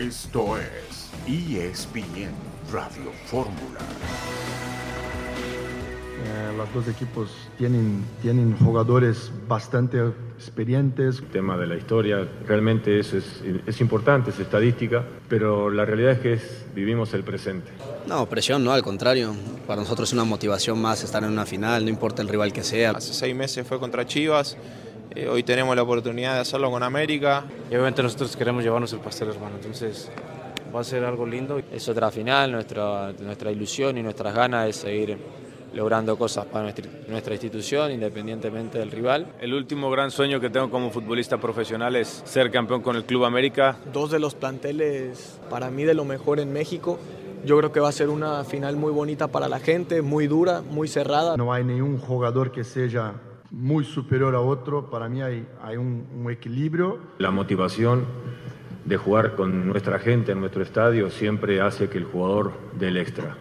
Esto es ESPN Radio Fórmula. Eh, los dos equipos tienen, tienen jugadores bastante experientes. El tema de la historia, realmente eso es, es importante, es estadística, pero la realidad es que es, vivimos el presente. No, presión no, al contrario. Para nosotros es una motivación más estar en una final, no importa el rival que sea. Hace seis meses fue contra Chivas, eh, hoy tenemos la oportunidad de hacerlo con América. Y obviamente nosotros queremos llevarnos el pastel, hermano, entonces va a ser algo lindo. Es otra final, nuestra, nuestra ilusión y nuestras ganas de seguir logrando cosas para nuestra, nuestra, institución, independientemente del rival. El último gran sueño que tengo como futbolista profesional es ser campeón con el Club América. Dos de los planteles para mí de lo mejor en México. Yo creo que va a ser una final muy bonita para la gente, muy dura, muy cerrada. No hay ningún jugador que sea muy superior a otro. Para mí hay, hay un, un equilibrio. La motivación de jugar con nuestra gente en nuestro estadio siempre hace que el jugador dé el extra.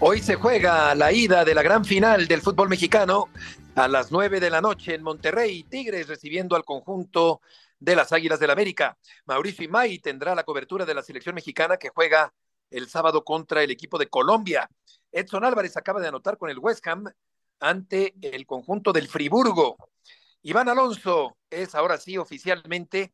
Hoy se juega la ida de la gran final del fútbol mexicano a las 9 de la noche en Monterrey. Tigres recibiendo al conjunto de las Águilas del América. Mauricio Imay tendrá la cobertura de la selección mexicana que juega el sábado contra el equipo de Colombia. Edson Álvarez acaba de anotar con el West Ham ante el conjunto del Friburgo. Iván Alonso es ahora sí oficialmente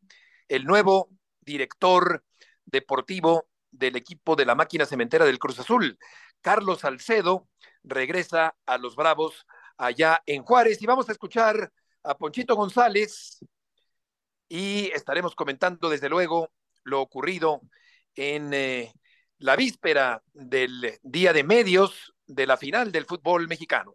el nuevo director deportivo del equipo de la máquina cementera del Cruz Azul. Carlos Salcedo regresa a los Bravos allá en Juárez y vamos a escuchar a Ponchito González y estaremos comentando desde luego lo ocurrido en eh, la víspera del día de medios de la final del fútbol mexicano.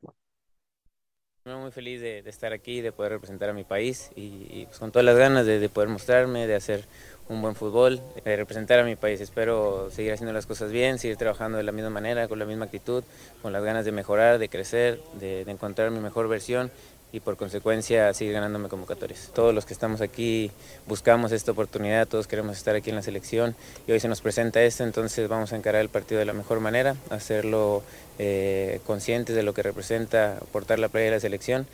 Muy feliz de, de estar aquí, de poder representar a mi país y, y pues con todas las ganas de, de poder mostrarme, de hacer un buen fútbol, de representar a mi país. Espero seguir haciendo las cosas bien, seguir trabajando de la misma manera, con la misma actitud, con las ganas de mejorar, de crecer, de, de encontrar mi mejor versión y por consecuencia seguir ganándome convocatorias. Todos los que estamos aquí buscamos esta oportunidad, todos queremos estar aquí en la selección y hoy se nos presenta esto, entonces vamos a encarar el partido de la mejor manera, hacerlo eh, conscientes de lo que representa portar la playa de la selección.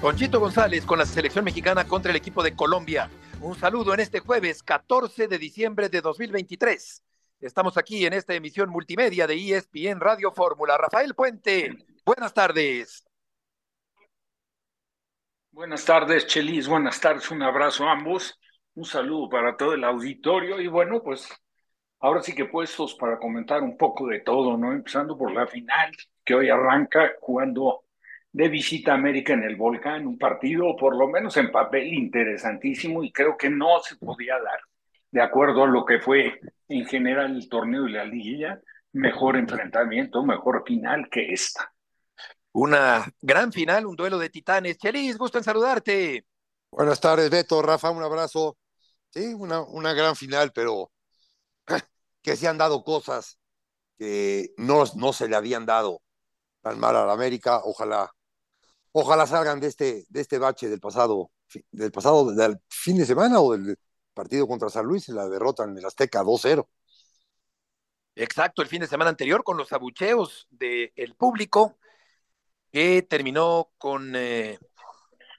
Conchito González con la selección mexicana contra el equipo de Colombia. Un saludo en este jueves 14 de diciembre de 2023. Estamos aquí en esta emisión multimedia de ESPN Radio Fórmula. Rafael Puente, buenas tardes. Buenas tardes, Chelis. Buenas tardes. Un abrazo a ambos. Un saludo para todo el auditorio. Y bueno, pues ahora sí que puestos para comentar un poco de todo, ¿no? Empezando por la final, que hoy arranca jugando de visita a América en el Volcán, un partido por lo menos en papel interesantísimo y creo que no se podía dar, de acuerdo a lo que fue en general el torneo y la liguilla, mejor enfrentamiento, mejor final que esta. Una gran final, un duelo de titanes. Chelis, gusto en saludarte. Buenas tardes, Beto, Rafa, un abrazo. Sí, una, una gran final, pero que se han dado cosas que no, no se le habían dado tan mal a la América. Ojalá ojalá salgan de este, de este bache del pasado, del pasado del fin de semana o del partido contra San Luis, la derrota en el Azteca 2-0. Exacto, el fin de semana anterior con los abucheos del público que terminó con eh,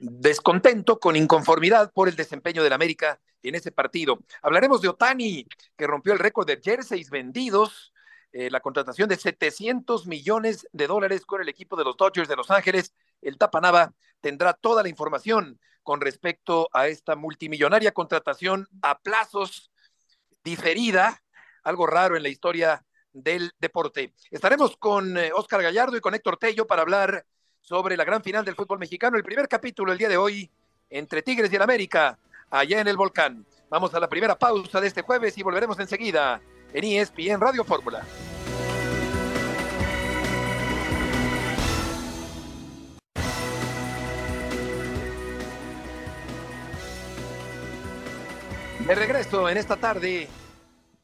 descontento, con inconformidad por el desempeño del América en ese partido. Hablaremos de Otani, que rompió el récord de jerseys vendidos, eh, la contratación de 700 millones de dólares con el equipo de los Dodgers de Los Ángeles el Tapanava tendrá toda la información con respecto a esta multimillonaria contratación a plazos diferida, algo raro en la historia del deporte. Estaremos con eh, Gallardo y con Héctor Tello para hablar sobre la gran final del fútbol mexicano, el primer capítulo el día de hoy entre Tigres y el América, allá en el volcán. Vamos a la primera pausa de este jueves y volveremos enseguida en ESPN Radio Fórmula. De regreso en esta tarde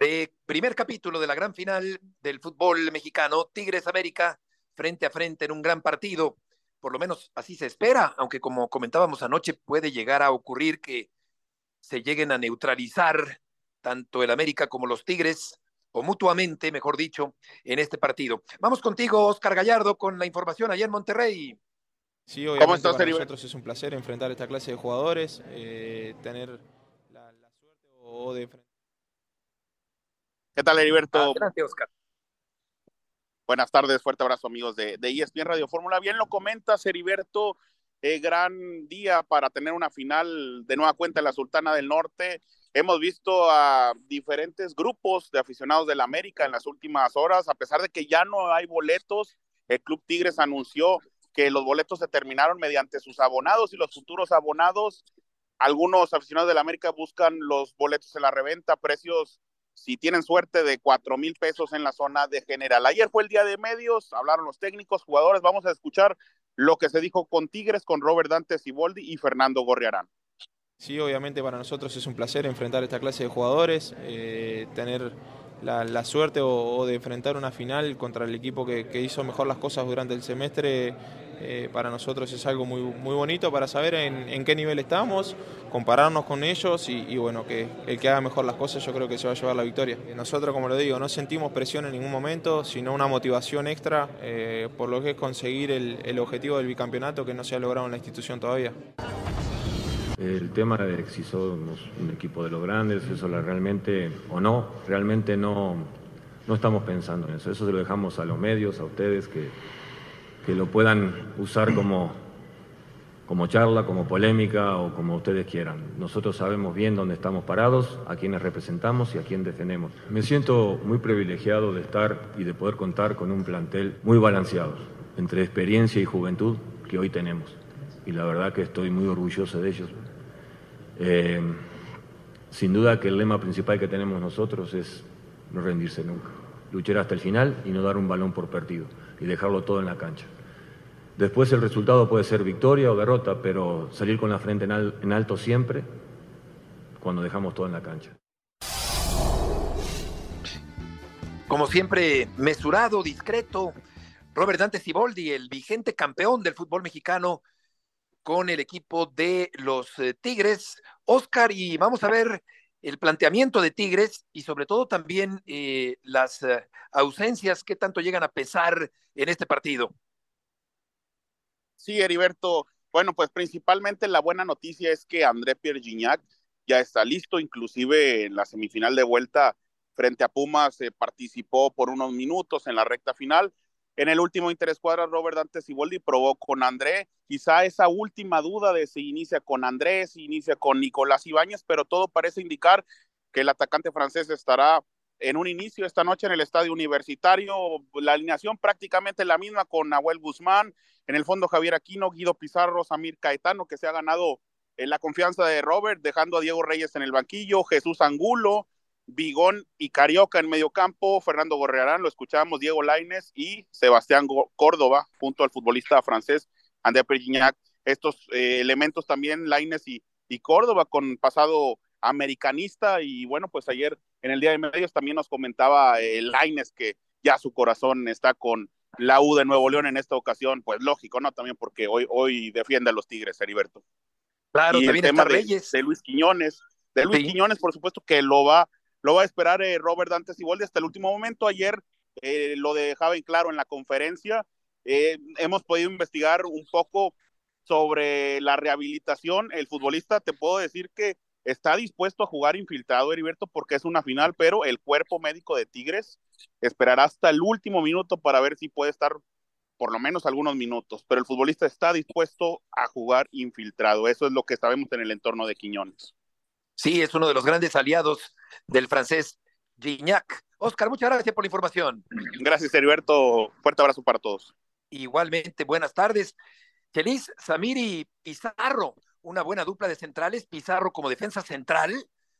de primer capítulo de la gran final del fútbol mexicano, Tigres América, frente a frente en un gran partido. Por lo menos así se espera, aunque como comentábamos anoche, puede llegar a ocurrir que se lleguen a neutralizar tanto el América como los Tigres, o mutuamente, mejor dicho, en este partido. Vamos contigo, Oscar Gallardo, con la información allá en Monterrey. Sí, obviamente para nosotros es un placer enfrentar esta clase de jugadores, eh, tener la, la, suerte o de ¿Qué tal, Heriberto? Adelante, Oscar. Buenas tardes, fuerte abrazo amigos de, de ESPN Radio Fórmula. Bien lo comentas, Heriberto, eh, gran día para tener una final de nueva cuenta en la Sultana del Norte. Hemos visto a diferentes grupos de aficionados del América en las últimas horas, a pesar de que ya no hay boletos, el Club Tigres anunció que los boletos se terminaron mediante sus abonados y los futuros abonados. Algunos aficionados del América buscan los boletos en la reventa, precios, si tienen suerte, de cuatro mil pesos en la zona de general. Ayer fue el día de medios, hablaron los técnicos, jugadores. Vamos a escuchar lo que se dijo con Tigres, con Robert Dante Siboldi y Fernando Gorriarán. Sí, obviamente para nosotros es un placer enfrentar esta clase de jugadores, eh, tener la, suerte o, de enfrentar una final contra el equipo que hizo mejor las cosas durante el semestre eh, para nosotros es algo muy, muy bonito para saber en, qué nivel estamos, compararnos con ellos y, bueno, que el que haga mejor las cosas yo creo que se va a llevar la victoria. Nosotros, como lo digo, no sentimos presión en ningún momento, sino una motivación extra eh, por lo que es conseguir el, el objetivo del bicampeonato que no se ha logrado en la institución todavía. El tema de si somos un equipo de los grandes, eso la realmente o no, realmente no, no estamos pensando en eso. Eso se lo dejamos a los medios, a ustedes que que lo puedan usar como, como charla, como polémica o como ustedes quieran. Nosotros sabemos bien dónde estamos parados, a quienes representamos y a quién defendemos. Me siento muy privilegiado de estar y de poder contar con un plantel muy balanceado entre experiencia y juventud que hoy tenemos. Y la verdad que estoy muy orgulloso de ellos. Eh, sin duda que el lema principal que tenemos nosotros es no rendirse nunca, luchar hasta el final y no dar un balón por perdido y dejarlo todo en la cancha. Después el resultado puede ser victoria o derrota, pero salir con la frente en, al, en alto siempre cuando dejamos todo en la cancha. Como siempre, mesurado, discreto, Robert Dante Ciboldi, el vigente campeón del fútbol mexicano con el equipo de los eh, Tigres. Oscar, y vamos a ver el planteamiento de Tigres y sobre todo también eh, las eh, ausencias que tanto llegan a pesar en este partido. Sí, Heriberto. Bueno, pues principalmente la buena noticia es que André Pierre Gignac ya está listo, inclusive en la semifinal de vuelta frente a Pumas eh, participó por unos minutos en la recta final. En el último interescuadra, Robert Dante Siboldi probó con André, quizá esa última duda de si inicia con Andrés, si inicia con Nicolás Ibáñez, pero todo parece indicar que el atacante francés estará en un inicio esta noche en el estadio universitario, la alineación prácticamente la misma con Nahuel Guzmán, en el fondo Javier Aquino, Guido Pizarro, Samir Caetano, que se ha ganado eh, la confianza de Robert, dejando a Diego Reyes en el banquillo, Jesús Angulo, Bigón y Carioca en medio campo, Fernando Gorrearán, lo escuchábamos, Diego Laines y Sebastián Córdoba, junto al futbolista francés André Perignac. Estos eh, elementos también, Laines y, Córdoba, con pasado americanista, y bueno, pues ayer en el Día de Medios también nos comentaba eh, Laines que ya su corazón está con la U de Nuevo León en esta ocasión, pues lógico, ¿no? También porque hoy, hoy defiende a los Tigres, Heriberto. Claro, y también el tema de, Reyes. de Luis Quiñones, de Luis Sí. Quiñones, por supuesto que lo va, lo va a esperar eh, Robert Dante Siboldi hasta el último momento. Ayer eh, lo dejaba en claro en la conferencia. Eh, hemos podido investigar un poco sobre la rehabilitación. El futbolista, te puedo decir que está dispuesto a jugar infiltrado, Heriberto, porque es una final, pero el cuerpo médico de Tigres esperará hasta el último minuto para ver si puede estar por lo menos algunos minutos, pero el futbolista está dispuesto a jugar infiltrado. Eso es lo que sabemos en el entorno de Quiñones. Sí, es uno de los grandes aliados del francés Gignac. Oscar, muchas gracias por la información. Gracias, Heriberto. Fuerte abrazo para todos. Igualmente, buenas tardes. Chelis, Samir y Pizarro, una buena dupla de centrales, Pizarro como defensa central,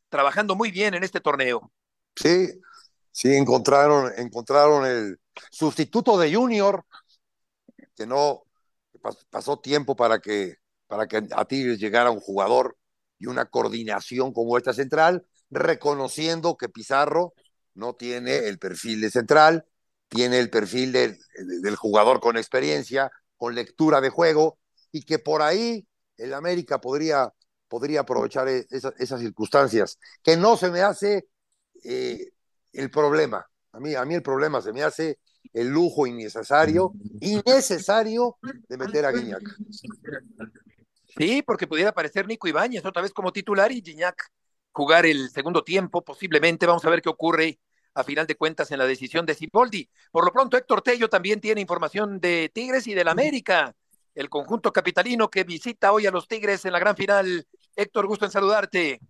trabajando muy bien en este torneo. Sí, sí, encontraron, encontraron el sustituto de Junior, que no pas- pasó tiempo para que, para que a Tigres llegara un jugador y una coordinación como esta central, reconociendo que Pizarro no tiene el perfil de central, tiene el perfil del, del jugador con experiencia, con lectura de juego, y que por ahí el América podría, podría aprovechar e- esa- esas circunstancias, que no se me hace eh, el problema. A mí, a mí el problema se me hace el lujo innecesario, innecesario de meter a Guiñac. Sí, porque pudiera aparecer Nico Ibáñez otra vez como titular y Gignac jugar el segundo tiempo, posiblemente. Vamos a ver qué ocurre a final de cuentas en la decisión de Cipoldi. Por lo pronto, Héctor Tello también tiene información de Tigres y del América, el conjunto capitalino que visita hoy a los Tigres en la gran final. Héctor, gusto en saludarte.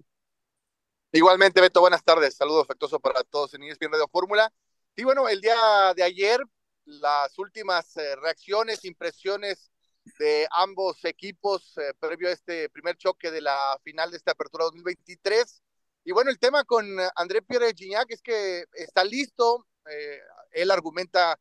Igualmente, Beto, buenas tardes. Saludo afectuoso para todos en ESPN Radio Fórmula. Y bueno, el día de ayer, las últimas eh, reacciones, impresiones de ambos equipos eh, previo a este primer choque de la final de esta apertura 2023. Y bueno, el tema con André Pierre Gignac es que está listo. Eh, él argumenta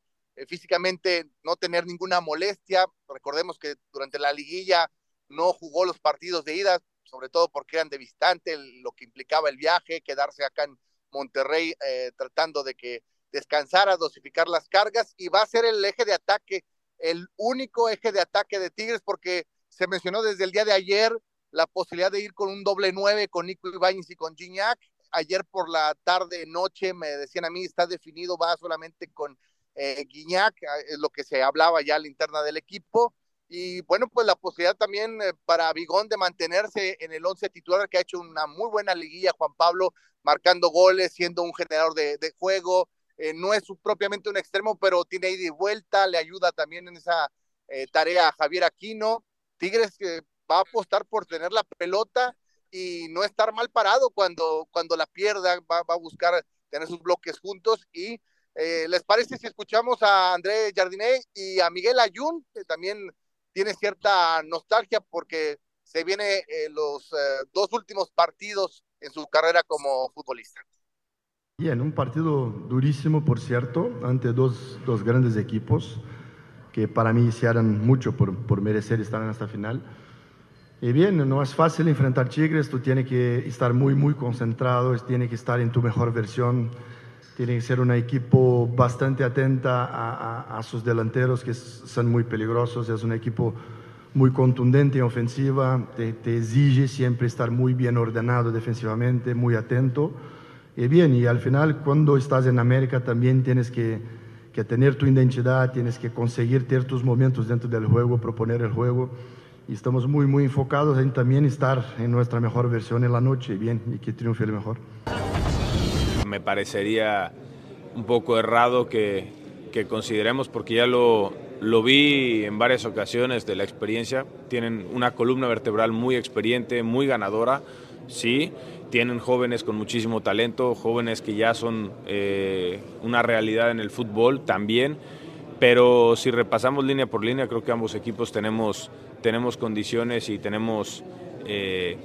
físicamente no tener ninguna molestia. Recordemos que durante la liguilla no jugó los partidos de ida, sobre todo porque eran de distante, lo que implicaba el viaje, quedarse acá en Monterrey tratando de que descansar, a dosificar las cargas y va a ser el eje de ataque, el único eje de ataque de Tigres porque se mencionó desde el día de ayer la posibilidad de ir con un doble nueve con Nico Ibáñez y con Gignac. Ayer por la tarde, noche, me decían a mí, está definido, va solamente con eh, Guiñac, ah, es lo que se hablaba ya a la interna del equipo. Y bueno, pues la posibilidad también eh, para Bigón de mantenerse en el once titular, que ha hecho una muy buena liguilla, Juan Pablo, marcando goles, siendo un generador de, juego, eh, no es propiamente un extremo, pero tiene ida y vuelta, le ayuda también en esa eh, tarea a Javier Aquino. Tigres que va a apostar por tener la pelota y no estar mal parado cuando, cuando la pierda, va, a buscar tener sus bloques juntos y eh, ¿les parece si escuchamos a André Jardiné y a Miguel Ayun, que también tiene cierta nostalgia porque se viene los dos últimos partidos en su carrera como futbolista? Bien, un partido durísimo, por cierto, ante dos, dos grandes equipos que para mí hicieron mucho por, por, merecer estar en esta final. Y bien, no es fácil enfrentar Tigres, tú tienes que estar muy, muy concentrado, tienes que estar en tu mejor versión, tiene que ser un equipo bastante atenta a, a, sus delanteros que son muy peligrosos, es un equipo muy contundente en ofensiva, te, te exige siempre estar muy bien ordenado defensivamente, muy atento. Y bien, y al final cuando estás en América también tienes que, que tener tu identidad, tienes que conseguir tener tus momentos dentro del juego, proponer el juego. Y estamos muy, muy enfocados en también estar en nuestra mejor versión en la noche, bien, y que triunfe el mejor. Me parecería un poco errado que, que consideremos, porque ya lo, lo vi en varias ocasiones de la experiencia, tienen una columna vertebral muy experiente, muy ganadora, sí, tienen jóvenes con muchísimo talento, jóvenes que ya son eh, una realidad en el fútbol también, pero si repasamos línea por línea, creo que ambos equipos tenemos, tenemos condiciones y tenemos eh,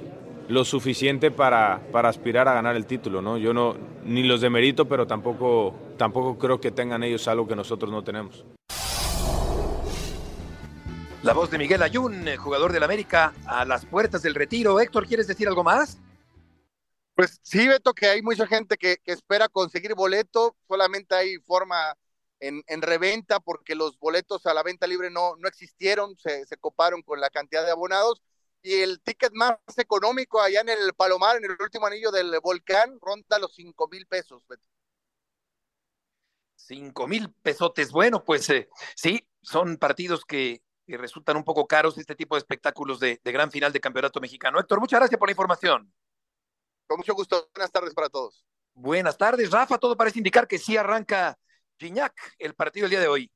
lo suficiente para, para, aspirar a ganar el título. ¿no? Yo no, ni los demerito, pero tampoco, tampoco creo que tengan ellos algo que nosotros no tenemos. La voz de Miguel Ayun, jugador del América, a las puertas del retiro. Héctor, ¿quieres decir algo más? Pues sí, Beto, que hay mucha gente que, espera conseguir boleto, solamente hay forma en, reventa porque los boletos a la venta libre no, no existieron, se, coparon con la cantidad de abonados y el ticket más económico allá en el Palomar, en el último anillo del volcán, ronda los cinco mil pesos. Cinco mil pesotes. Bueno, pues eh, sí, son partidos que, resultan un poco caros este tipo de espectáculos de, de gran final de campeonato mexicano. Héctor, muchas gracias por la información. Con mucho gusto. Buenas tardes para todos. Buenas tardes, Rafa. Todo parece indicar que sí arranca Gignac el partido el día de hoy.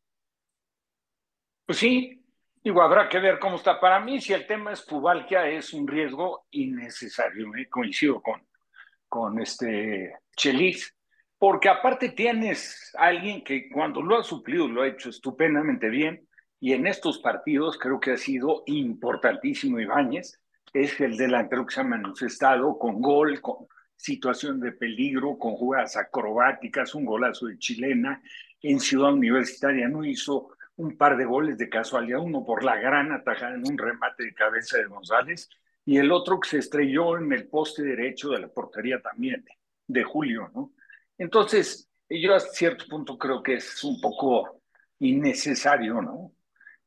Pues sí, digo, habrá que ver cómo está. Para mí, si el tema es Pubalquia, es un riesgo innecesario. ¿eh? Coincido con, con este Chelis, porque aparte tienes a alguien que cuando lo ha suplido lo ha hecho estupendamente bien y en estos partidos creo que ha sido importantísimo Ibáñez es el delantero que se ha manifestado con gol, con situación de peligro, con jugadas acrobáticas, un golazo de chilena. En Ciudad Universitaria no hizo un par de goles de casualidad, uno por la gran atajada en un remate de cabeza de González y el otro que se estrelló en el poste derecho de la portería también de Julio, ¿no? Entonces, yo a cierto punto creo que es un poco innecesario, ¿no?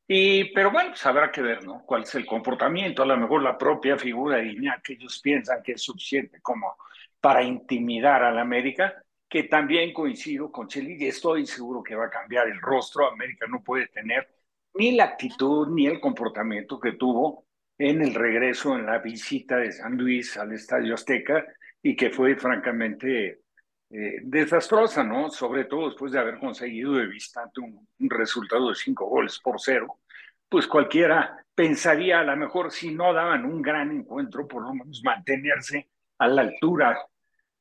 Y, pero bueno, pues habrá que ver, ¿no? Cuál es el comportamiento, a lo mejor la propia figura de Iñak, que ellos piensan que es suficiente como para intimidar a la América, que también coincido con Chelis y estoy seguro que va a cambiar el rostro. América no puede tener ni la actitud ni el comportamiento que tuvo en el regreso en la visita de San Luis al Estadio Azteca y que fue francamente eh, desastrosa, ¿no? Sobre todo después de haber conseguido de visitante un, un, resultado de cinco goles por cero, pues cualquiera pensaría a lo mejor si no daban un gran encuentro, por lo menos mantenerse a la altura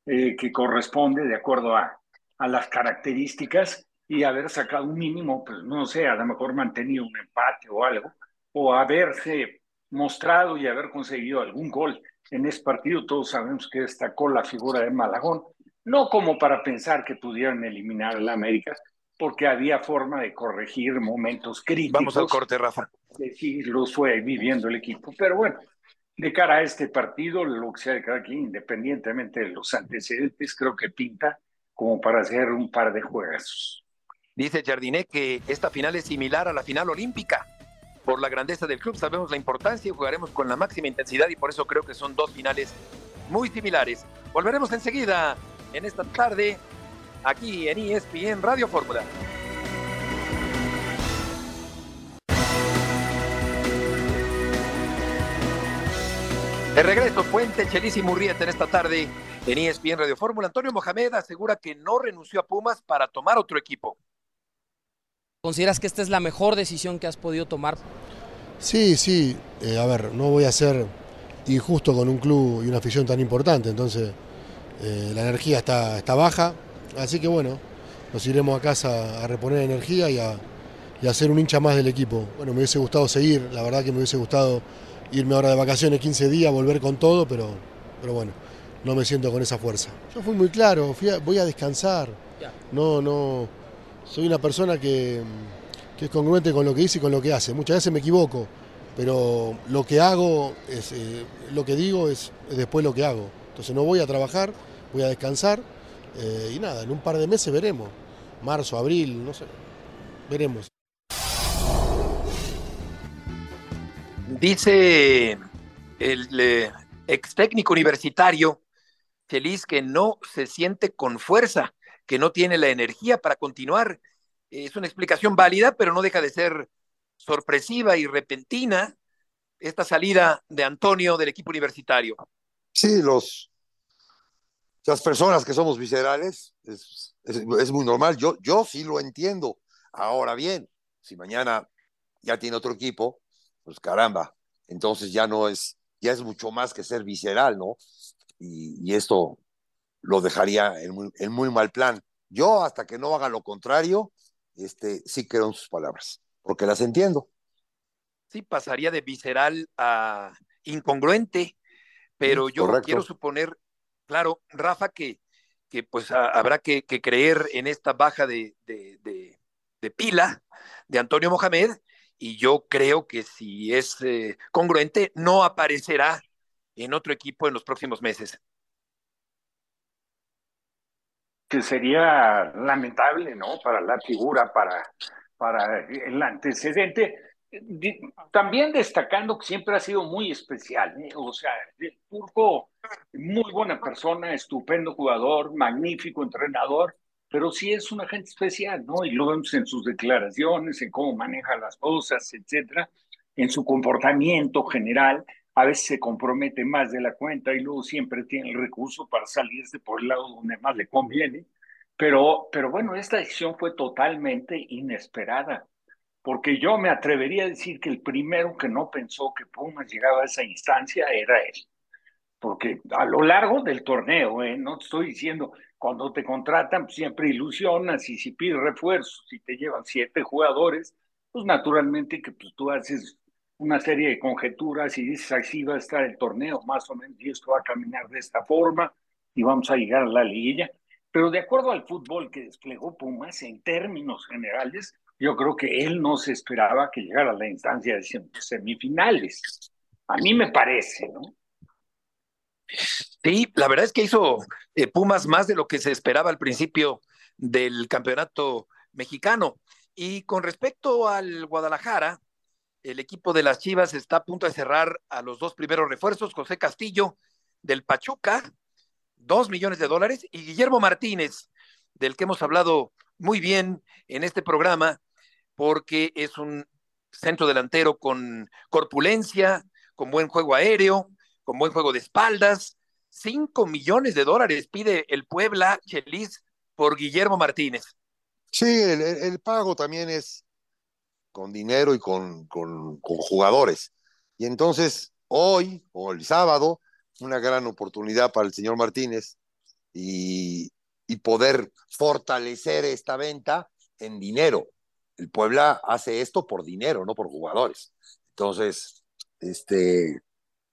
eh, que corresponde de acuerdo a, a las características y haber sacado un mínimo, pues no sé, a lo mejor mantenido un empate o algo, o haberse mostrado y haber conseguido algún gol en ese partido. Todos sabemos que destacó la figura de Malagón, no como para pensar que pudieran eliminar a la América, porque había forma de corregir momentos críticos. Vamos al corte, Rafa. Sí, los fue viviendo el equipo, pero bueno, de cara a este partido, lo que sea de cada quien, independientemente de los antecedentes, creo que pinta como para hacer un par de juegos. Dice Jardinet que esta final es similar a la final olímpica. Por la grandeza del club sabemos la importancia y jugaremos con la máxima intensidad y por eso creo que son dos finales muy similares. Volveremos enseguida en esta tarde aquí en ESPN Radio Fórmula. De regreso, Puente, Chelis y Murrieta en esta tarde en ESPN Radio Fórmula. Antonio Mohamed asegura que no renunció a Pumas para tomar otro equipo. ¿Consideras que esta es la mejor decisión que has podido tomar? Sí, sí. Eh, a ver, no voy a ser injusto con un club y una afición tan importante, entonces eh, la energía está, está baja, así que bueno, nos iremos a casa a reponer energía y a, y a ser un hincha más del equipo. Bueno, me hubiese gustado seguir, la verdad que me hubiese gustado irme ahora de vacaciones 15 días, volver con todo, pero, pero bueno, no me siento con esa fuerza. Yo fui muy claro, fui a- voy a descansar. No, no, soy una persona que, que es congruente con lo que dice y con lo que hace. Muchas veces me equivoco, pero lo que hago, es, eh, lo que digo es, es después lo que hago. Entonces no voy a trabajar, voy a descansar eh, y nada, en un par de meses veremos. Marzo, abril, no sé, veremos. Dice el ex técnico universitario Feliz que no se siente con fuerza, que no tiene la energía para continuar. Es una explicación válida, pero no deja de ser sorpresiva y repentina esta salida de Antonio del equipo universitario. Sí, los, las personas que somos viscerales es, es, es muy normal. Yo, yo sí lo entiendo. Ahora bien, si mañana ya tiene otro equipo, pues caramba, entonces ya no es, ya es mucho más que ser visceral, ¿no? Y, y esto lo dejaría en muy, en muy mal plan. Yo, hasta que no haga lo contrario, este, sí creo en sus palabras, porque las entiendo. Sí, pasaría de visceral a incongruente, pero yo correcto. quiero suponer, claro, Rafa, que, que pues a- habrá que, que creer en esta baja de, de, de- de pila de Antonio Mohamed, y yo creo que si es eh, congruente, no aparecerá en otro equipo en los próximos meses. que sería lamentable, ¿no? Para la figura, para, para el antecedente. También destacando que siempre ha sido muy especial, ¿eh? O sea, Turco, muy buena persona, estupendo jugador, magnífico entrenador, pero sí es un agente especial, ¿no? Y lo vemos en sus declaraciones, en cómo maneja las cosas, etcétera, en su comportamiento general. A veces se compromete más de la cuenta y luego siempre tiene el recurso para salirse por el lado donde más le conviene. Pero, pero bueno, esta decisión fue totalmente inesperada, porque yo me atrevería a decir que el primero que no pensó que Pumas llegaba a esa instancia era él porque a lo largo del torneo, ¿eh? no te estoy diciendo, cuando te contratan pues, siempre ilusionas y si pides refuerzos, si te llevan siete jugadores, pues naturalmente que pues, tú haces una serie de conjeturas y dices, así va a estar el torneo, más o menos, y esto va a caminar de esta forma y vamos a llegar a la liguilla. Pero de acuerdo al fútbol que desplegó Pumas, en términos generales, yo creo que él no se esperaba que llegara a la instancia de sem- semifinales. A mí me parece, ¿no? Sí, la verdad es que hizo eh, Pumas más de lo que se esperaba al principio del campeonato mexicano. Y con respecto al Guadalajara, el equipo de las Chivas está a punto de cerrar a los dos primeros refuerzos, José Castillo del Pachuca, dos millones de dólares, y Guillermo Martínez, del que hemos hablado muy bien en este programa, porque es un centro delantero con corpulencia, con buen juego aéreo, con buen juego de espaldas. Cinco millones de dólares pide el Puebla Chelis por Guillermo Martínez. Sí, el, el pago también es con dinero y con, con, con, jugadores. Y entonces, hoy o el sábado, una gran oportunidad para el señor Martínez y, y poder fortalecer esta venta en dinero. El Puebla hace esto por dinero, no por jugadores. Entonces, este,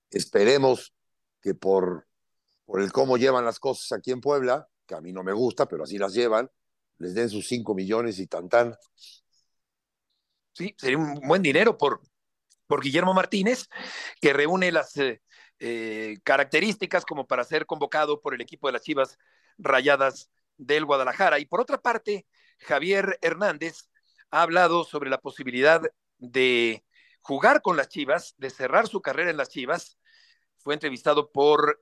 esperemos que por, por el cómo llevan las cosas aquí en Puebla, que a mí no me gusta, pero así las llevan, les den sus 5 millones y tan tan. Sí, sería un buen dinero por, por Guillermo Martínez, que reúne las eh, eh, características como para ser convocado por el equipo de las Chivas Rayadas del Guadalajara. Y por otra parte, Javier Hernández ha hablado sobre la posibilidad de jugar con las Chivas, de cerrar su carrera en las Chivas. Fue entrevistado por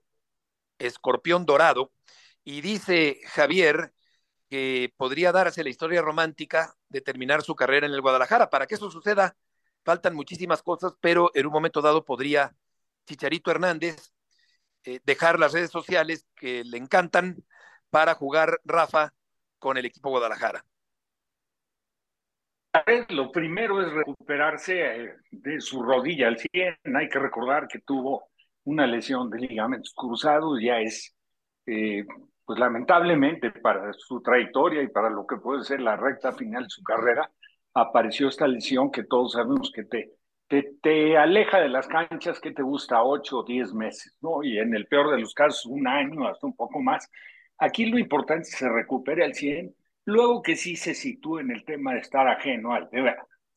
Escorpión Dorado y dice Javier que podría darse la historia romántica de terminar su carrera en el Guadalajara. Para que eso suceda, faltan muchísimas cosas, pero en un momento dado podría Chicharito Hernández eh, dejar las redes sociales que le encantan para jugar Rafa con el equipo Guadalajara. Lo primero es recuperarse eh, de su rodilla al 100. Hay que recordar que tuvo una lesión de ligamentos cruzados, ya es eh, pues lamentablemente para su trayectoria y para lo que puede ser la recta final de su carrera, apareció esta lesión que todos sabemos que te, te, te aleja de las canchas que te gusta 8 o 10 meses, ¿no? Y en el peor de los casos, un año, hasta un poco más. Aquí lo importante es que se recupere al 100, luego que sí se sitúe en el tema de estar ajeno al,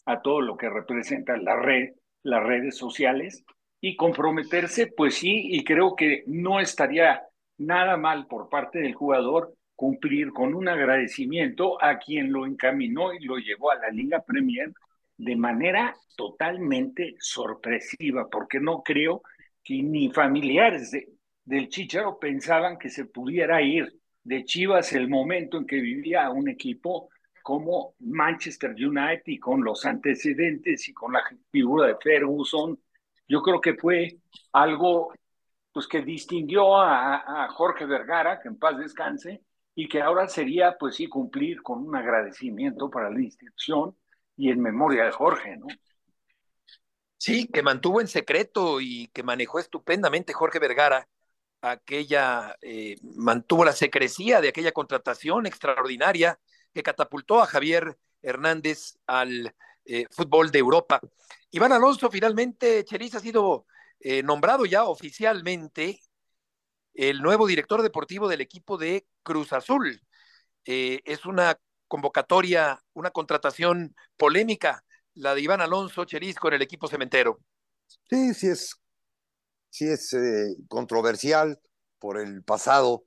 a todo lo que representa la red, las redes sociales, y comprometerse, pues sí, y creo que no estaría nada mal por parte del jugador cumplir con un agradecimiento a quien lo encaminó y lo llevó a la Liga Premier de manera totalmente sorpresiva, porque no creo que ni familiares de, del Chicharo pensaban que se pudiera ir de Chivas el momento en que vivía un equipo como Manchester United y con los antecedentes y con la figura de Ferguson. Yo creo que fue algo pues que distinguió a, Jorge Vergara, que en paz descanse, y que ahora sería, pues sí, cumplir con un agradecimiento para la institución y en memoria de Jorge, ¿no? Sí, que mantuvo en secreto y que manejó estupendamente Jorge Vergara aquella, eh, mantuvo la secrecía de aquella contratación extraordinaria que catapultó a Javier Hernández al eh, fútbol de Europa. Iván Alonso, finalmente, Cheris ha sido eh, nombrado ya oficialmente el nuevo director deportivo del equipo de Cruz Azul. Eh, es una convocatoria, una contratación polémica, la de Iván Alonso Cheris con el equipo cementero. Sí, sí es, sí es controversial por el pasado,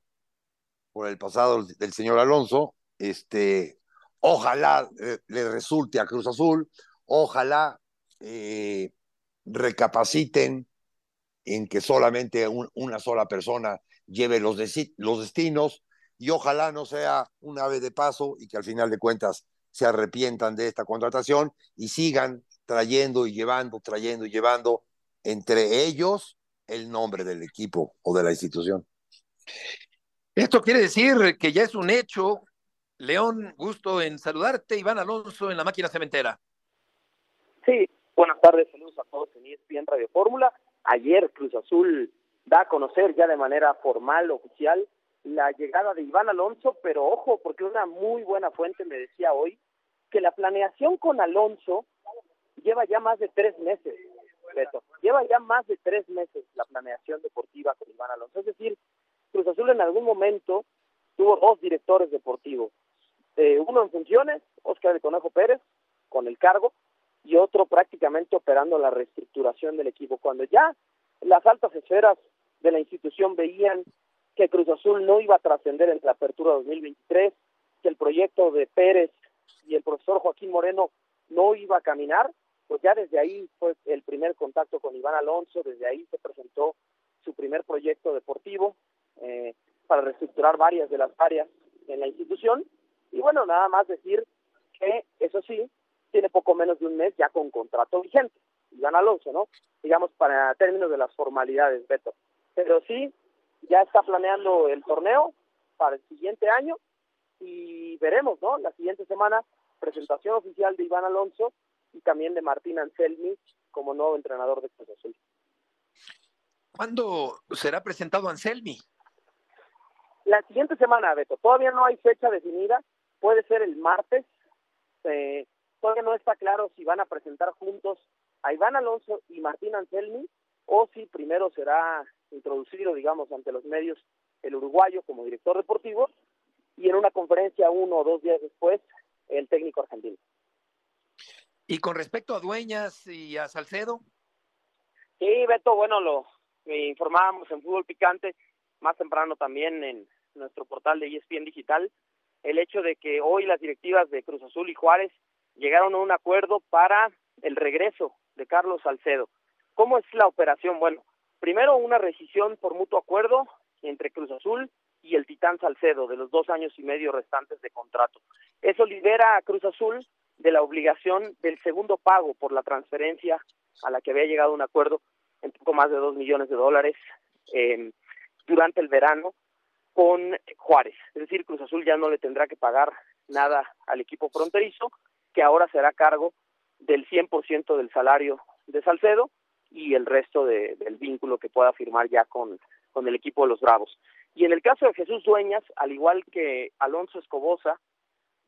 por el pasado del señor Alonso. Este, ojalá eh, le resulte a Cruz Azul, ojalá eh, recapaciten en que solamente un, una sola persona lleve los, los destinos y ojalá no sea un ave de paso y que al final de cuentas se arrepientan de esta contratación y sigan trayendo y llevando, trayendo y llevando entre ellos el nombre del equipo o de la institución. Esto quiere decir que ya es un hecho. León, gusto en saludarte. Iván Alonso en la máquina cementera. Sí, buenas tardes, saludos a todos en ESPN Radio Fórmula. Ayer Cruz Azul da a conocer ya de manera formal, oficial, la llegada de Iván Alonso, pero ojo, porque una muy buena fuente me decía hoy que la planeación con Alonso lleva ya más de tres meses, Beto. Lleva ya más de tres meses la planeación deportiva con Iván Alonso. Es decir, Cruz Azul en algún momento tuvo dos directores deportivos. Eh, uno en funciones, Óscar de Conejo Pérez, con el cargo, y otro prácticamente operando la reestructuración del equipo. Cuando ya las altas esferas de la institución veían que Cruz Azul no iba a trascender en la apertura 2023, que el proyecto de Pérez y el profesor Joaquín Moreno no iba a caminar, pues ya desde ahí fue el primer contacto con Iván Alonso, desde ahí se presentó su primer proyecto deportivo eh, para reestructurar varias de las áreas en la institución. Y bueno, nada más decir que eso sí, tiene poco menos de un mes ya con contrato vigente. Iván Alonso, ¿no? Digamos, para términos de las formalidades, Beto. Pero sí, ya está planeando el torneo para el siguiente año y veremos, ¿no? La siguiente semana, presentación oficial de Iván Alonso y también de Martín Anselmi como nuevo entrenador de Cruz Azul. ¿Cuándo será presentado Anselmi? La siguiente semana, Beto. Todavía no hay fecha definida. Puede ser el martes. Eh, todavía no está claro si van a presentar juntos a Iván Alonso y Martín Anselmi o si primero será introducido, digamos, ante los medios el uruguayo como director deportivo y en una conferencia uno o dos días después el técnico argentino. ¿Y con respecto a Dueñas y a Salcedo? Sí, Beto, bueno, lo informábamos en Fútbol Picante, más temprano también en nuestro portal de ESPN Digital, el hecho de que hoy las directivas de Cruz Azul y Juárez llegaron a un acuerdo para el regreso de Carlos Salcedo. ¿Cómo es la operación? Bueno, primero una rescisión por mutuo acuerdo entre Cruz Azul y el Titán Salcedo de los dos años y medio restantes de contrato. Eso libera a Cruz Azul de la obligación del segundo pago por la transferencia a la que había llegado un acuerdo en poco más de dos millones de dólares eh, durante el verano con Juárez. Es decir, Cruz Azul ya no le tendrá que pagar nada al equipo fronterizo, que ahora será cargo del 100% del salario de Salcedo y el resto de, del vínculo que pueda firmar ya con, con el equipo de los Bravos. Y en el caso de Jesús Dueñas, al igual que Alonso Escobosa,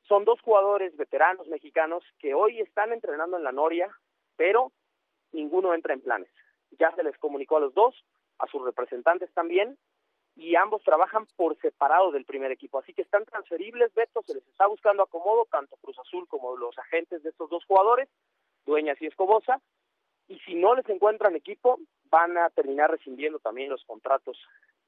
son dos jugadores veteranos mexicanos que hoy están entrenando en la Noria, pero ninguno entra en planes. Ya se les comunicó a los dos, a sus representantes también, y ambos trabajan por separado del primer equipo. Así que están transferibles, Beto, se les está buscando acomodo, tanto Cruz Azul como los agentes de estos dos jugadores, Dueñas y Escobosa, y si no les encuentran equipo, van a terminar rescindiendo también los contratos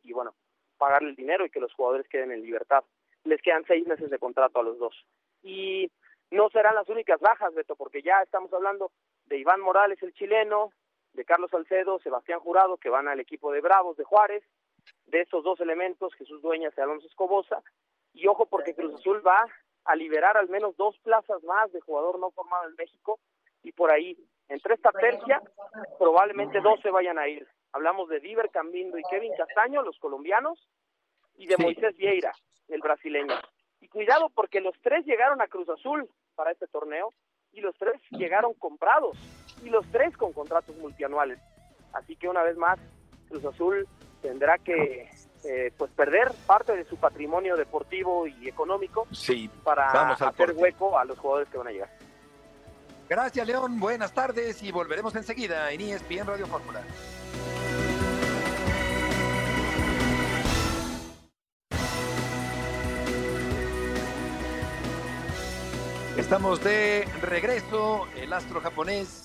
y bueno, pagarle el dinero y que los jugadores queden en libertad. Les quedan seis meses de contrato a los dos. Y no serán las únicas bajas, Beto, porque ya estamos hablando de Iván Morales, el chileno, de Carlos Salcedo, Sebastián Jurado, que van al equipo de Bravos de Juárez, de estos dos elementos, Jesús Dueñas y Alonso Escobosa, y ojo porque Cruz Azul va a liberar al menos dos plazas más de jugador no formado en México, y por ahí, entre esta tercia, probablemente dos se vayan a ir. Hablamos de Diver Cambindo y Kevin Castaño, los colombianos, y de Moisés Vieira, el brasileño. Y cuidado porque los tres llegaron a Cruz Azul para este torneo y los tres llegaron comprados y los tres con contratos multianuales. Así que una vez más, Cruz Azul tendrá que eh, pues perder parte de su patrimonio deportivo y económico sí, para hacer hueco a los jugadores que van a llegar. Gracias, León. Buenas tardes y volveremos enseguida en ESPN Radio Fórmula. Estamos de regreso. El astro japonés.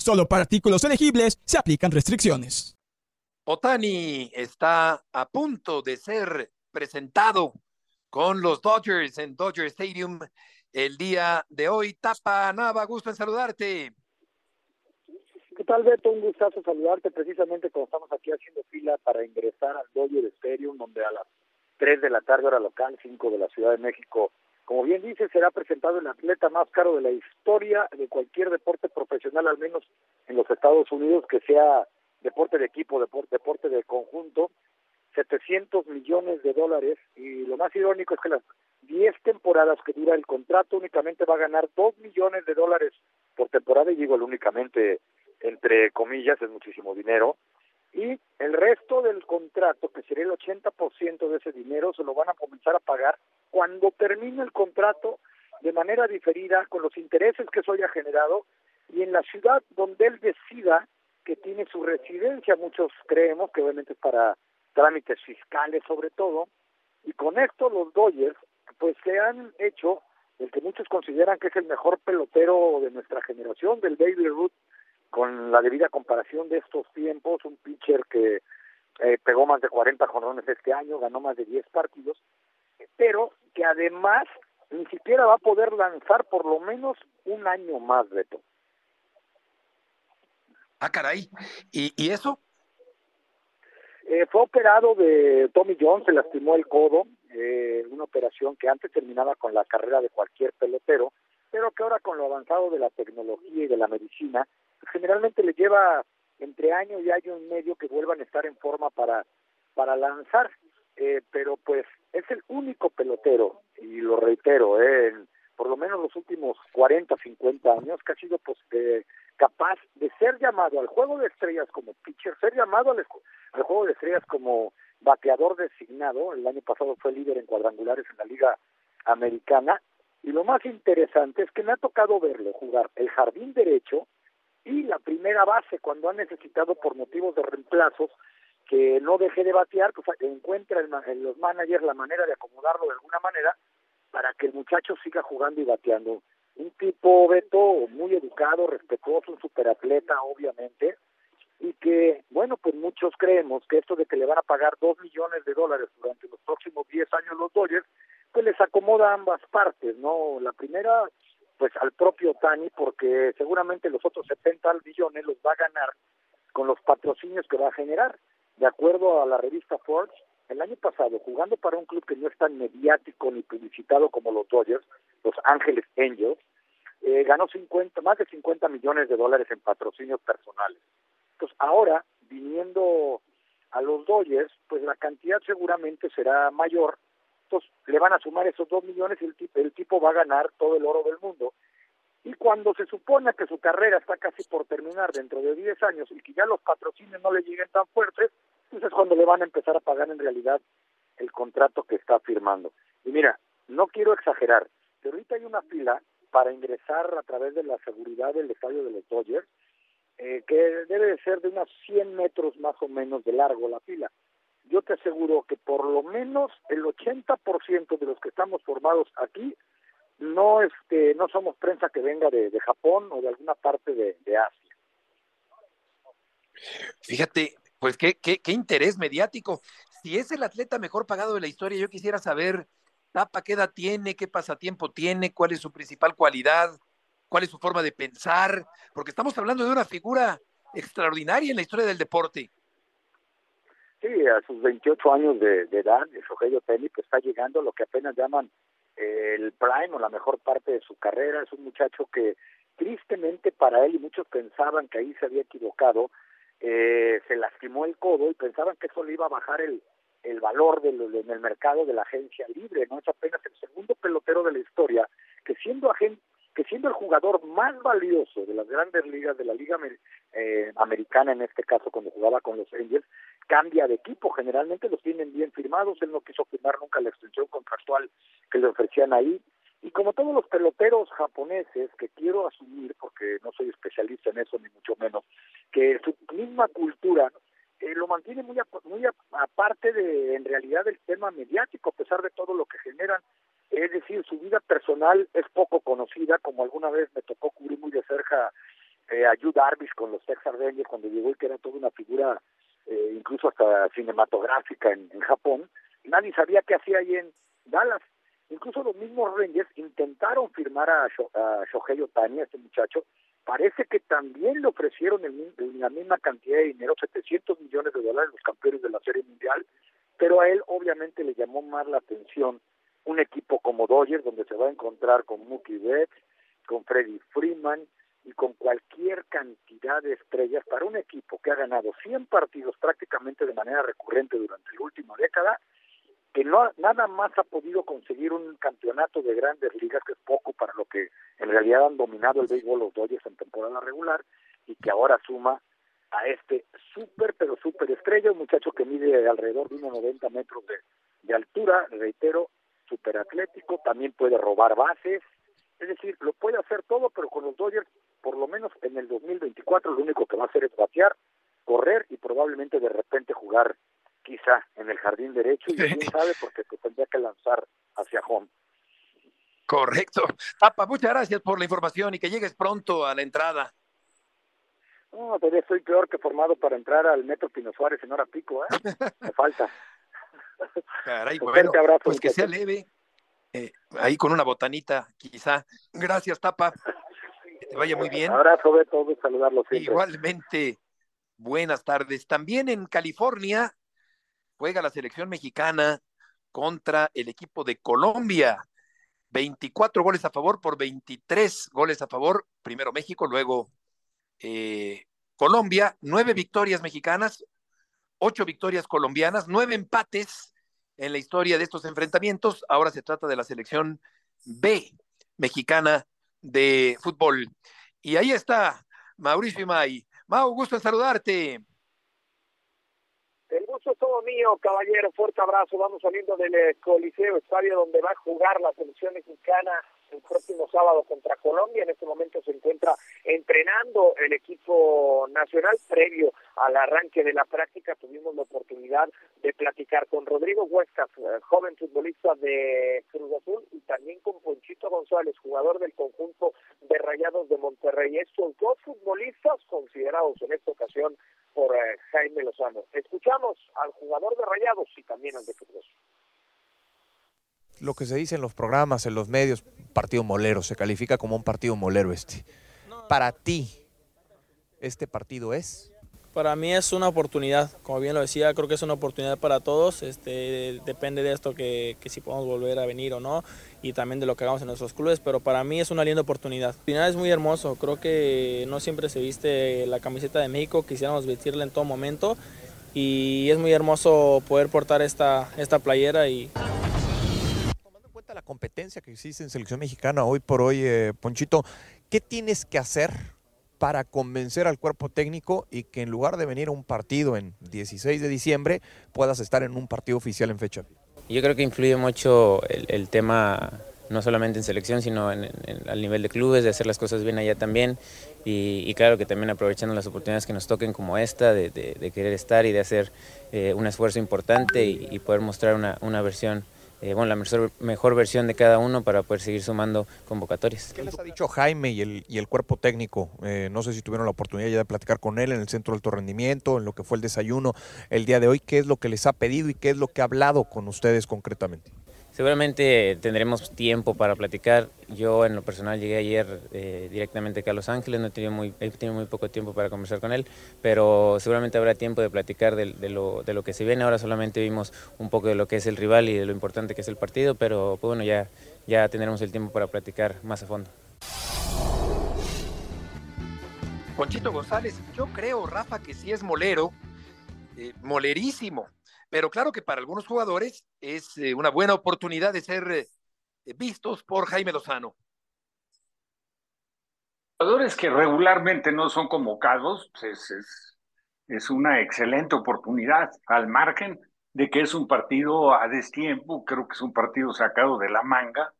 Solo para artículos elegibles se aplican restricciones. Otani está a punto de ser presentado con los Dodgers en Dodger Stadium el día de hoy. Tapa Nava, gusto en saludarte. ¿Qué tal, Beto? Un gustazo saludarte precisamente cuando estamos aquí haciendo fila para ingresar al Dodger Stadium, donde a las 3 de la tarde, hora local, 5 de la Ciudad de México, como bien dice, será presentado el atleta más caro de la historia de cualquier deporte profesional, al menos en los Estados Unidos, que sea deporte de equipo, deporte, deporte de conjunto, 700 millones de dólares. Y lo más irónico es que las 10 temporadas que dura el contrato, únicamente va a ganar 2 millones de dólares por temporada, y digo el únicamente entre comillas, es muchísimo dinero, y el resto del contrato, que sería el 80% de ese dinero, se lo van a comenzar a pagar cuando termine el contrato de manera diferida, con los intereses que eso haya generado, y en la ciudad donde él decida que tiene su residencia, muchos creemos que obviamente es para trámites fiscales sobre todo, y con esto los Dodgers pues se han hecho el que muchos consideran que es el mejor pelotero de nuestra generación, del Baby Ruth, con la debida comparación de estos tiempos, un pitcher que eh, pegó más de 40 jorrones este año, ganó más de 10 partidos, pero que además ni siquiera va a poder lanzar por lo menos un año más, Beto. Ah, caray. ¿Y, y eso? Eh, fue operado de Tommy John, se lastimó el codo, eh, una operación que antes terminaba con la carrera de cualquier pelotero, pero que ahora con lo avanzado de la tecnología y de la medicina, generalmente le lleva entre año y año y medio que vuelvan a estar en forma para, para lanzar. Eh, pero pues es el único pelotero, y lo reitero, eh, por lo menos los últimos 40, 50 años, que ha sido pues, eh, capaz de ser llamado al juego de estrellas como pitcher, ser llamado al juego de estrellas como bateador designado. El año pasado fue líder en cuadrangulares en la Liga Americana. Y lo más interesante es que me ha tocado verlo jugar el jardín derecho y la primera base cuando han necesitado por motivos de reemplazos que no deje de batear, pues encuentra en los managers la manera de acomodarlo de alguna manera para que el muchacho siga jugando y bateando. Un tipo, Beto, muy educado, respetuoso, un superatleta, obviamente, y que, bueno, pues muchos creemos que esto de que le van a pagar dos millones de dólares durante los próximos diez años los Dodgers, pues les acomoda a ambas partes, ¿no? La primera, pues al propio Tani, porque seguramente los otros 70 millones los va a ganar con los patrocinios que va a generar. De acuerdo a la revista Forbes, el año pasado, jugando para un club que no es tan mediático ni publicitado como los Dodgers, los Ángeles Angels, eh, ganó 50, más de 50 millones de dólares en patrocinios personales. Entonces, ahora, viniendo a los Dodgers, pues la cantidad seguramente será mayor entonces le van a sumar esos dos millones y el tipo, el tipo va a ganar todo el oro del mundo. Y cuando se supone que su carrera está casi por terminar dentro de 10 años y que ya los patrocinios no le lleguen tan fuertes, pues es cuando le van a empezar a pagar en realidad el contrato que está firmando. Y mira, no quiero exagerar, pero ahorita hay una fila para ingresar a través de la seguridad del estadio de los Dodgers, eh, que debe de ser de unos 100 metros más o menos de largo la fila yo te aseguro que por lo menos el 80% de los que estamos formados aquí no este no somos prensa que venga de, Japón o de alguna parte de, Asia. Fíjate, pues qué, qué, qué interés mediático. Si es el atleta mejor pagado de la historia, yo quisiera saber, Tapa, qué edad tiene, qué pasatiempo tiene, cuál es su principal cualidad, cuál es su forma de pensar, porque estamos hablando de una figura extraordinaria en la historia del deporte. Sí, a sus 28 años de, edad, el Shohei pues, está llegando a lo que apenas llaman eh, el prime o la mejor parte de su carrera. Es un muchacho que tristemente para él, y muchos pensaban que ahí se había equivocado, eh, se lastimó el codo y pensaban que eso le iba a bajar el, el valor del, en el mercado de la agencia libre, ¿no? Es apenas el segundo pelotero de la historia que siendo agente que siendo el jugador más valioso de las grandes ligas, de la Liga eh, Americana en este caso, cuando jugaba con los Angels, cambia de equipo. Generalmente los tienen bien firmados. Él no quiso firmar nunca la extensión contractual que le ofrecían ahí. Y como todos los peloteros japoneses, que quiero asumir, porque no soy especialista en eso, ni mucho menos, que su misma cultura eh, lo mantiene muy, muy aparte de, en realidad, del tema mediático, a pesar de todo lo que generan es decir, su vida personal es poco conocida, como alguna vez me tocó cubrir muy de cerca eh, a Darvish con los Texas Rangers cuando llegó y que era toda una figura eh, incluso hasta cinematográfica en, Japón. Nadie sabía qué hacía ahí en Dallas. Incluso los mismos Rangers intentaron firmar a, Shohei Otani, a este muchacho. Parece que también le ofrecieron la misma cantidad de dinero, 700 millones de dólares, los campeones de la Serie Mundial, pero a él obviamente le llamó más la atención un equipo como Dodgers, donde se va a encontrar con Mookie Betts, con Freddie Freeman y con cualquier cantidad de estrellas para un equipo que ha ganado 100 partidos prácticamente de manera recurrente durante la última década, que no nada más ha podido conseguir un campeonato de grandes ligas, que es poco para lo que en realidad han dominado el béisbol los Dodgers en temporada regular, y que ahora suma a este súper, pero súper estrella, un muchacho que mide alrededor de unos 90 metros de, de altura, reitero, súper atlético, también puede robar bases, es decir, lo puede hacer todo, pero con los Dodgers, por lo menos en el 2024, lo único que va a hacer es batear, correr y probablemente de repente jugar quizá en el jardín derecho y quién sabe porque te tendría que lanzar hacia home. Correcto. Papa, muchas gracias por la información y que llegues pronto a la entrada. No, todavía estoy peor que formado para entrar al Metro Pino Suárez en hora pico, ¿eh? Me falta. Caray, Un bueno, fuerte abrazo, pues que sea leve, eh, ahí con una botanita, quizá. Gracias, Tapa. Que te vaya muy bien. Abrazo, Beto, de saludarlo siempre. Igualmente, buenas tardes. También en California juega la selección mexicana contra el equipo de Colombia. 24 goles a favor por 23 goles a favor. Primero México, luego eh, Colombia. Nueve victorias mexicanas, ocho victorias colombianas, nueve empates en la historia de estos enfrentamientos. Ahora se trata de la selección B mexicana de fútbol. Y ahí está Mauricio Imay. Mau, gusto en saludarte. El gusto es todo mío, caballero. Fuerte abrazo. Vamos saliendo del eh, Coliseo, estadio donde va a jugar la selección mexicana el próximo sábado contra Colombia. En este momento se encuentra entrenando el equipo nacional previo al arranque de la práctica. Tuvimos la oportunidad de platicar con Rodrigo Huescas, eh, joven futbolista de Cruz Azul, y también con Ponchito González, jugador del conjunto de Rayados de Monterrey. Estos dos futbolistas considerados en esta ocasión por eh, Jaime Lozano. Escuchamos al jugador de Rayados y también al de Cruz Azul. lo que se dice en los programas, en los medios, partido molero, se califica como un partido molero este. Para ti, ¿este partido es? Para mí es una oportunidad, como bien lo decía, creo que es una oportunidad para todos. Este, depende de esto que, que si podemos volver a venir o no y también de lo que hagamos en nuestros clubes, pero para mí es una linda oportunidad. Al final es muy hermoso, creo que no siempre se viste la camiseta de México, quisiéramos vestirla en todo momento y es muy hermoso poder portar esta, esta playera y la competencia que existe en selección mexicana hoy por hoy, eh, Ponchito, ¿qué tienes que hacer para convencer al cuerpo técnico y que en lugar de venir a un partido en 16 de diciembre, puedas estar en un partido oficial en fecha? Yo creo que influye mucho el, el tema, no solamente en selección, sino en, en- al nivel de clubes, de hacer las cosas bien allá también. Y, y claro que también aprovechando las oportunidades que nos toquen como esta, de, de- de querer estar y de hacer eh, un esfuerzo importante y, y poder mostrar una, una versión, eh, bueno, la mejor, mejor versión de cada uno para poder seguir sumando convocatorias. ¿Qué les ha dicho Jaime y el, y el cuerpo técnico? Eh, no sé si tuvieron la oportunidad ya de platicar con él en el centro de alto rendimiento, en lo que fue el desayuno el día de hoy. ¿Qué es lo que les ha pedido y qué es lo que ha hablado con ustedes concretamente? Seguramente tendremos tiempo para platicar. Yo en lo personal llegué ayer eh, directamente acá a Los Ángeles, no he tenido, muy, he tenido muy poco tiempo para conversar con él, pero seguramente habrá tiempo de platicar de, lo, de lo que se viene. Ahora solamente vimos un poco de lo que es el rival y de lo importante que es el partido, pero pues, bueno, ya, ya tendremos el tiempo para platicar más a fondo. Conchito González, yo creo, Rafa, que sí es molero, eh, molerísimo, pero claro que para algunos jugadores es eh, una buena oportunidad de ser eh, vistos por Jaime Lozano. jugadores que regularmente no son convocados, pues es, es una excelente oportunidad, al margen de que es un partido a destiempo, creo que es un partido sacado de la manga,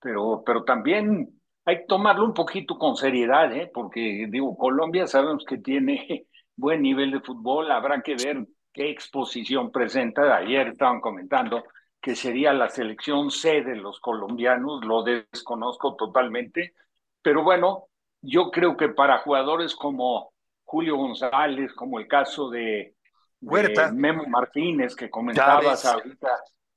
pero, pero también hay que tomarlo un poquito con seriedad, ¿eh? porque digo, Colombia sabemos que tiene buen nivel de fútbol, habrá que ver qué exposición presenta. Ayer estaban comentando que sería la selección C de los colombianos, lo desconozco totalmente, pero bueno, yo creo que para jugadores como Julio González, como el caso de. Memo Martínez que comentabas Chávez. ahorita,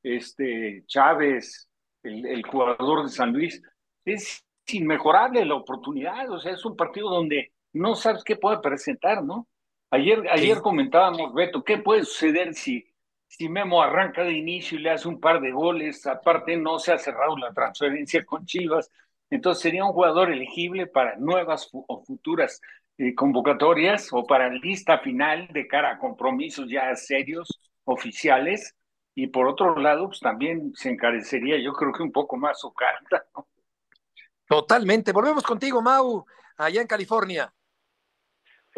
este Chávez, el, el jugador de San Luis, es inmejorable la oportunidad, o sea, es un partido donde no sabes qué puede presentar, ¿no? Ayer, ayer comentábamos, Beto, ¿qué puede suceder si, si Memo arranca de inicio y le hace un par de goles? Aparte, no se ha cerrado la transferencia con Chivas, entonces sería un jugador elegible para nuevas o futuras eh, convocatorias o para lista final de cara a compromisos ya serios, oficiales. y por otro lado, pues también se encarecería yo creo que un poco más su carta. Totalmente. Volvemos contigo, Mau, allá en California.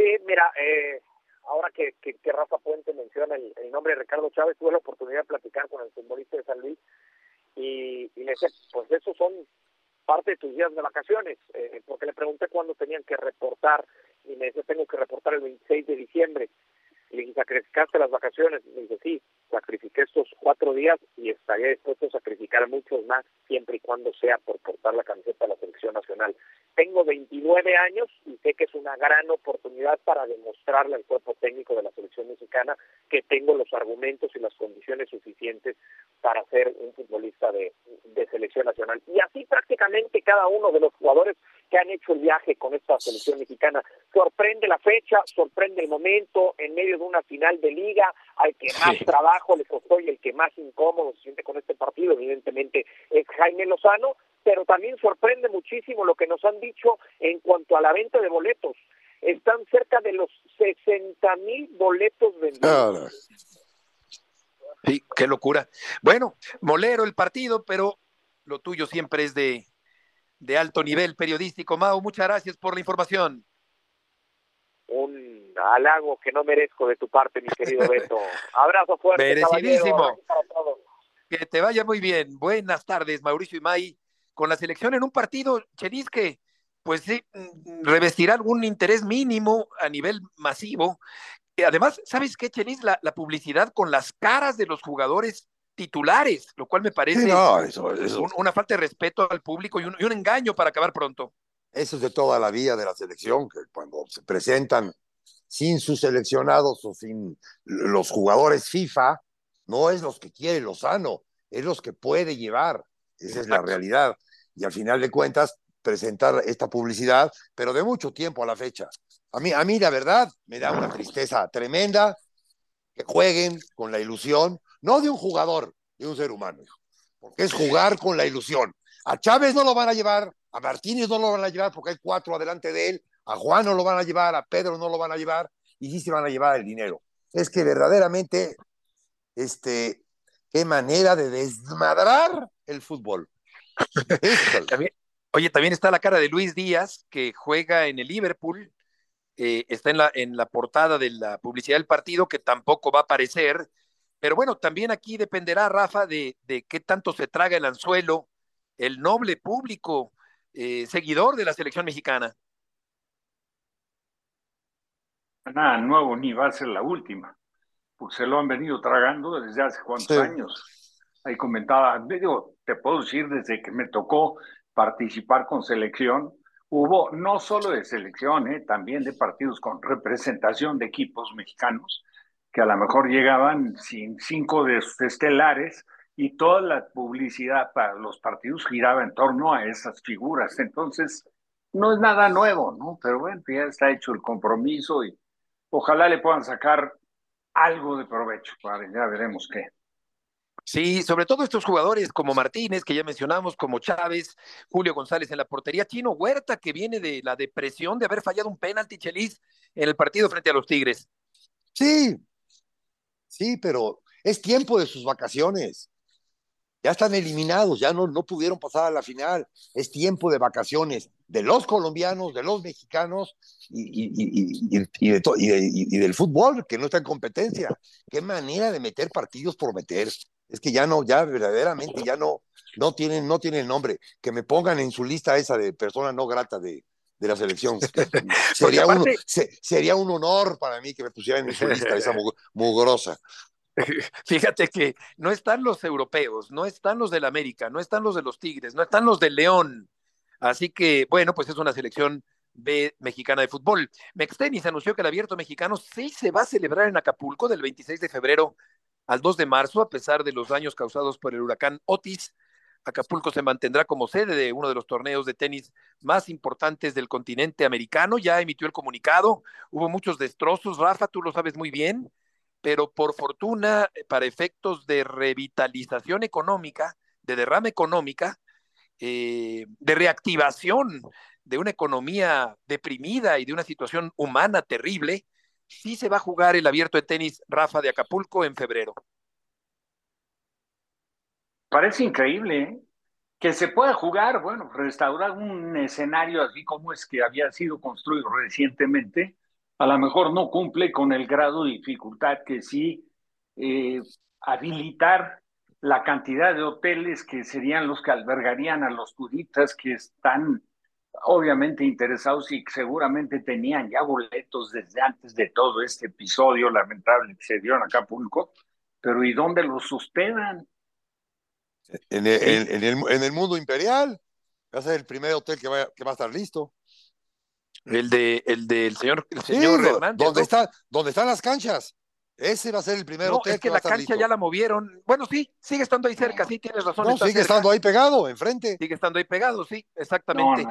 Sí, mira, eh, ahora que, que, Rafa Puente menciona el, nombre de Ricardo Chávez, tuve la oportunidad de platicar con el futbolista de San Luis y, y le dije, pues esos son parte de tus días de vacaciones, eh, porque le pregunté cuándo tenían que reportar y me dice, tengo que reportar el 26 de diciembre. Y le ¿sacrificaste las vacaciones? Me dice, sí, sacrifiqué estos cuatro días y estaría dispuesto a sacrificar muchos más, siempre y cuando sea por portar la camiseta de la selección nacional. Tengo 29 años y sé que es una gran oportunidad para demostrarle al cuerpo técnico de la selección mexicana que tengo los argumentos y las condiciones suficientes para ser un futbolista de, de selección nacional. Y así prácticamente cada uno de los jugadores que han hecho el viaje con esta selección mexicana. Sorprende la fecha, sorprende el momento, en medio de una final de liga, al que más trabajo le costó y el que más incómodo se siente con este partido, evidentemente, es Jaime Lozano, pero también sorprende muchísimo lo que nos han dicho en cuanto a la venta de boletos. Están cerca de los 60 mil boletos vendidos. Sí, qué locura. Bueno, molero el partido, pero lo tuyo siempre es de, de alto nivel periodístico. Mau, muchas gracias por la información. Un halago que no merezco de tu parte, mi querido Beto. Abrazo fuerte. Merecidísimo. Que te vaya muy bien. Buenas tardes, Mauricio y May. Con la selección en un partido, Chelis, que pues sí, mm, revestirá algún interés mínimo a nivel masivo. Además, ¿sabes qué, Chelis? La, la publicidad con las caras de los jugadores titulares, lo cual me parece una falta de respeto al público y un, y un, engaño para acabar pronto. Eso es de toda la vida de la selección, que cuando se presentan sin sus seleccionados o sin los jugadores FIFA, no es los que quiere Lozano, es los que puede llevar. Esa es la realidad. Y al final de cuentas, presentar esta publicidad, pero de mucho tiempo a la fecha. A mí, a mí la verdad, me da una tristeza tremenda que jueguen con la ilusión no de un jugador, de un ser humano, porque es jugar con la ilusión. A Chávez no lo van a llevar, a Martínez no lo van a llevar porque hay cuatro adelante de él, a Juan no lo van a llevar, a Pedro no lo van a llevar, y sí se van a llevar el dinero. Es que verdaderamente, este, qué manera de desmadrar el fútbol. oye, también está la cara de Luis Díaz, que juega en el Liverpool, eh, está en la, en la portada de la publicidad del partido, que tampoco va a aparecer, pero bueno, también aquí dependerá, Rafa, de, de qué tanto se traga el anzuelo el noble público eh, seguidor de la selección mexicana. Nada nuevo, ni va a ser la última, porque se lo han venido tragando desde hace cuántos años. Ahí comentaba, digo, te puedo decir desde que me tocó participar con selección, hubo no solo de selección, eh, también de partidos con representación de equipos mexicanos, que a lo mejor llegaban sin cinco de sus estelares y toda la publicidad para los partidos giraba en torno a esas figuras. Entonces, no es nada nuevo, ¿no? Pero bueno, ya está hecho el compromiso y ojalá le puedan sacar algo de provecho. ya veremos qué. Sí, sobre todo estos jugadores como Martínez, que ya mencionamos, como Chávez, Julio González en la portería, Chino Huerta, que viene de la depresión de haber fallado un penalti Chelis en el partido frente a los Tigres. Sí, Sí, pero es tiempo de sus vacaciones. Ya están eliminados, ya no, no pudieron pasar a la final. Es tiempo de vacaciones de los colombianos, de los mexicanos y, y, y, del fútbol, que no está en competencia. Qué manera de meter partidos por meter. Es que ya no, ya verdaderamente ya no, no tienen, no tienen nombre. Que me pongan en su lista esa de persona no grata de, de la selección. sería, un, sería un honor para mí que me pusieran en su lista esa mugrosa. Fíjate que no están los europeos, no están los del América, no están los de los Tigres, no están los del León. Así que, bueno, pues es una selección B mexicana de fútbol. Mextenis anunció que el abierto mexicano sí se va a celebrar en Acapulco del 26 de febrero al 2 de marzo, a pesar de los daños causados por el huracán Otis. Acapulco se mantendrá como sede de uno de los torneos de tenis más importantes del continente americano. Ya emitió el comunicado. Hubo muchos destrozos. Rafa, tú lo sabes muy bien, pero por fortuna, para efectos de revitalización económica, de derrama económica, eh, de reactivación de una economía deprimida y de una situación humana terrible, sí se va a jugar el abierto de tenis Rafa de Acapulco en febrero. parece increíble ¿eh? que se pueda jugar, bueno, restaurar un escenario así como es que había sido construido recientemente, a lo mejor no cumple con el grado de dificultad que sí eh, habilitar la cantidad de hoteles que serían los que albergarían a los turistas que están obviamente interesados y seguramente tenían ya boletos desde antes de todo este episodio lamentable que se dio en Acapulco, pero ¿y dónde los hospedan? En el, en, el, en el, mundo imperial, va a ser el primer hotel que va, que va a estar listo. El de el del señor, el señor Hernández. ¿dónde, está, ¿Dónde están las canchas? Ese va a ser el primer hotel. Es que, la cancha ya la movieron. Bueno, sí, sigue estando ahí cerca, sí, tienes razón. No, sigue estando ahí pegado, enfrente. Sigue estando ahí pegado, sí, exactamente.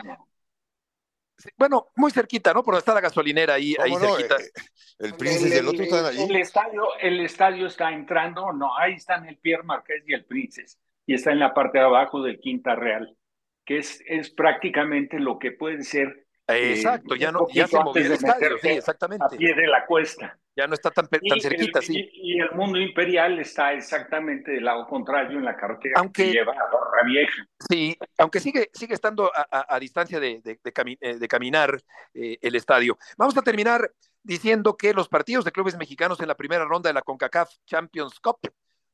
bueno, muy cerquita, ¿no? Por donde está la gasolinera ahí, ahí cerquita. Eh, el Princes y el otro están allí. El estadio, el estadio está entrando, no, ahí están el Pierre Marqués y el Princes. Y está en la parte de abajo del Quinta Real, que es, es prácticamente lo que puede ser eh, Exacto, ya no ya se movió el estadio, sí, exactamente. A pie de la cuesta. Ya no está tan, tan cerquita, sí. Y, el mundo imperial está exactamente del lado contrario en la carretera que lleva a Barra Vieja. Sí, aunque sigue, sigue estando a, distancia de, de, eh, caminar eh, el estadio. Vamos a terminar diciendo que los partidos de clubes mexicanos en la primera ronda de la CONCACAF Champions Cup,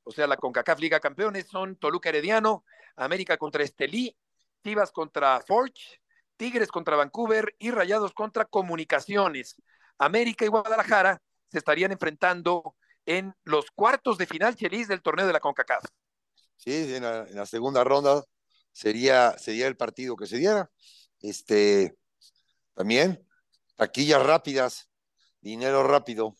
o sea, la CONCACAF Liga Campeones, son Toluca Herediano, América contra Estelí, Chivas contra Forge, Tigres contra Vancouver y Rayados contra Comunicaciones. América y Guadalajara se estarían enfrentando en los cuartos de final, Chelis, del torneo de la CONCACAF. Sí, en la, segunda ronda sería, sería el partido que se diera. Este, también, taquillas rápidas, dinero rápido.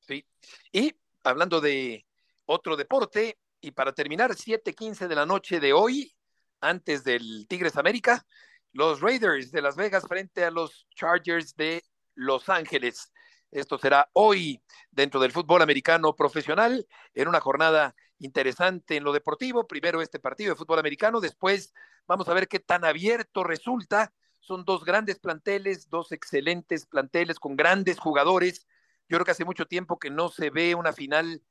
Sí, y hablando de otro deporte, y para terminar, 7:15 de la noche de hoy, antes del Tigres América, los Raiders de Las Vegas frente a los Chargers de Los Ángeles. Esto será hoy dentro del fútbol americano profesional, en una jornada interesante en lo deportivo. Primero este partido de fútbol americano, después vamos a ver qué tan abierto resulta. Son dos grandes planteles, dos excelentes planteles con grandes jugadores. Yo creo que hace mucho tiempo que no se ve una final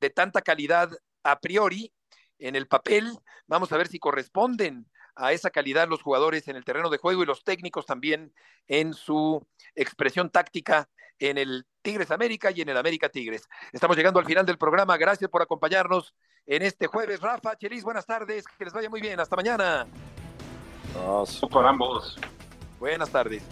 de tanta calidad a priori en el papel. Vamos a ver si corresponden a esa calidad los jugadores en el terreno de juego y los técnicos también en su expresión táctica en el Tigres América y en el América Tigres. Estamos llegando al final del programa. Gracias por acompañarnos en este jueves. Rafa, Chelis, buenas tardes. Que les vaya muy bien. Hasta mañana. Por ambos. Buenas tardes.